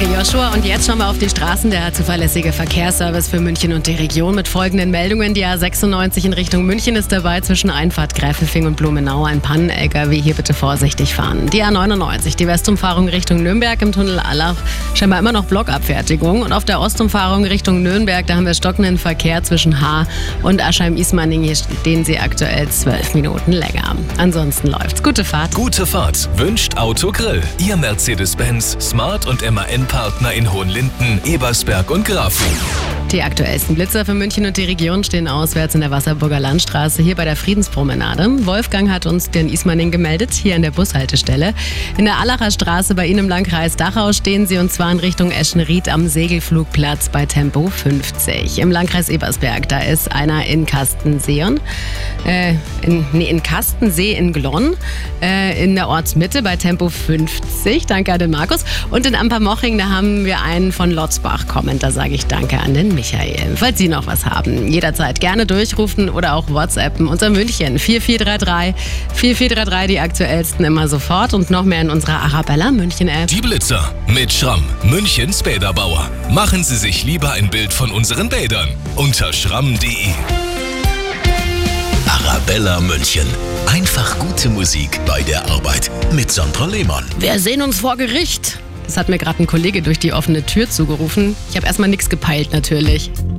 Danke, Joshua. Und jetzt schauen wir auf die Straßen. Der zuverlässige Verkehrsservice für München und die Region mit folgenden Meldungen. Die A96 in Richtung München ist dabei zwischen Einfahrt Gräfelfing und Blumenau. Ein Pannen-LKW. Hier bitte vorsichtig fahren. Die A99, die Westumfahrung Richtung Nürnberg im Tunnel Allach. Scheinbar immer noch Blockabfertigung. Und auf der Ostumfahrung Richtung Nürnberg, da haben wir stockenden Verkehr zwischen Haar und Aschheim-Ismaning. Hier stehen sie aktuell zwölf Minuten länger. Ansonsten läuft's. Gute Fahrt. Gute Fahrt wünscht Autogrill. Ihr Mercedes-Benz, Smart und MAN-Partner in Hohenlinden, Ebersberg und Grafing. Die aktuellsten Blitzer für München und die Region stehen auswärts in der Wasserburger Landstraße, hier bei der Friedenspromenade. Wolfgang hat uns den Ismaning gemeldet, hier an der Bushaltestelle. In der Allacher Straße bei Ihnen im Landkreis Dachau stehen sie und zwar in Richtung Eschenried am Segelflugplatz bei Tempo 50. Im Landkreis Ebersberg, da ist einer in Kastenseon, äh, in, nee, in Kastensee in Glonn, äh, in der Ortsmitte bei Tempo 50. Danke an den Markus. Und in Ampermoching, da haben wir einen von Lotzbach kommen. Da sage ich Danke an den Michael. Falls Sie noch was haben, jederzeit gerne durchrufen oder auch WhatsAppen. Unser München 4433 4433, die aktuellsten immer sofort und noch mehr in unserer Arabella München App. Die Blitzer mit Schramm, Münchens Bäderbauer. Machen Sie sich lieber ein Bild von unseren Bädern unter schramm.de. Arabella München. Einfach gute Musik bei der Arbeit mit Sandra Lehmann. Wir sehen uns vor Gericht. Das hat mir gerade ein Kollege durch die offene Tür zugerufen. Ich habe erstmal nichts gepeilt natürlich.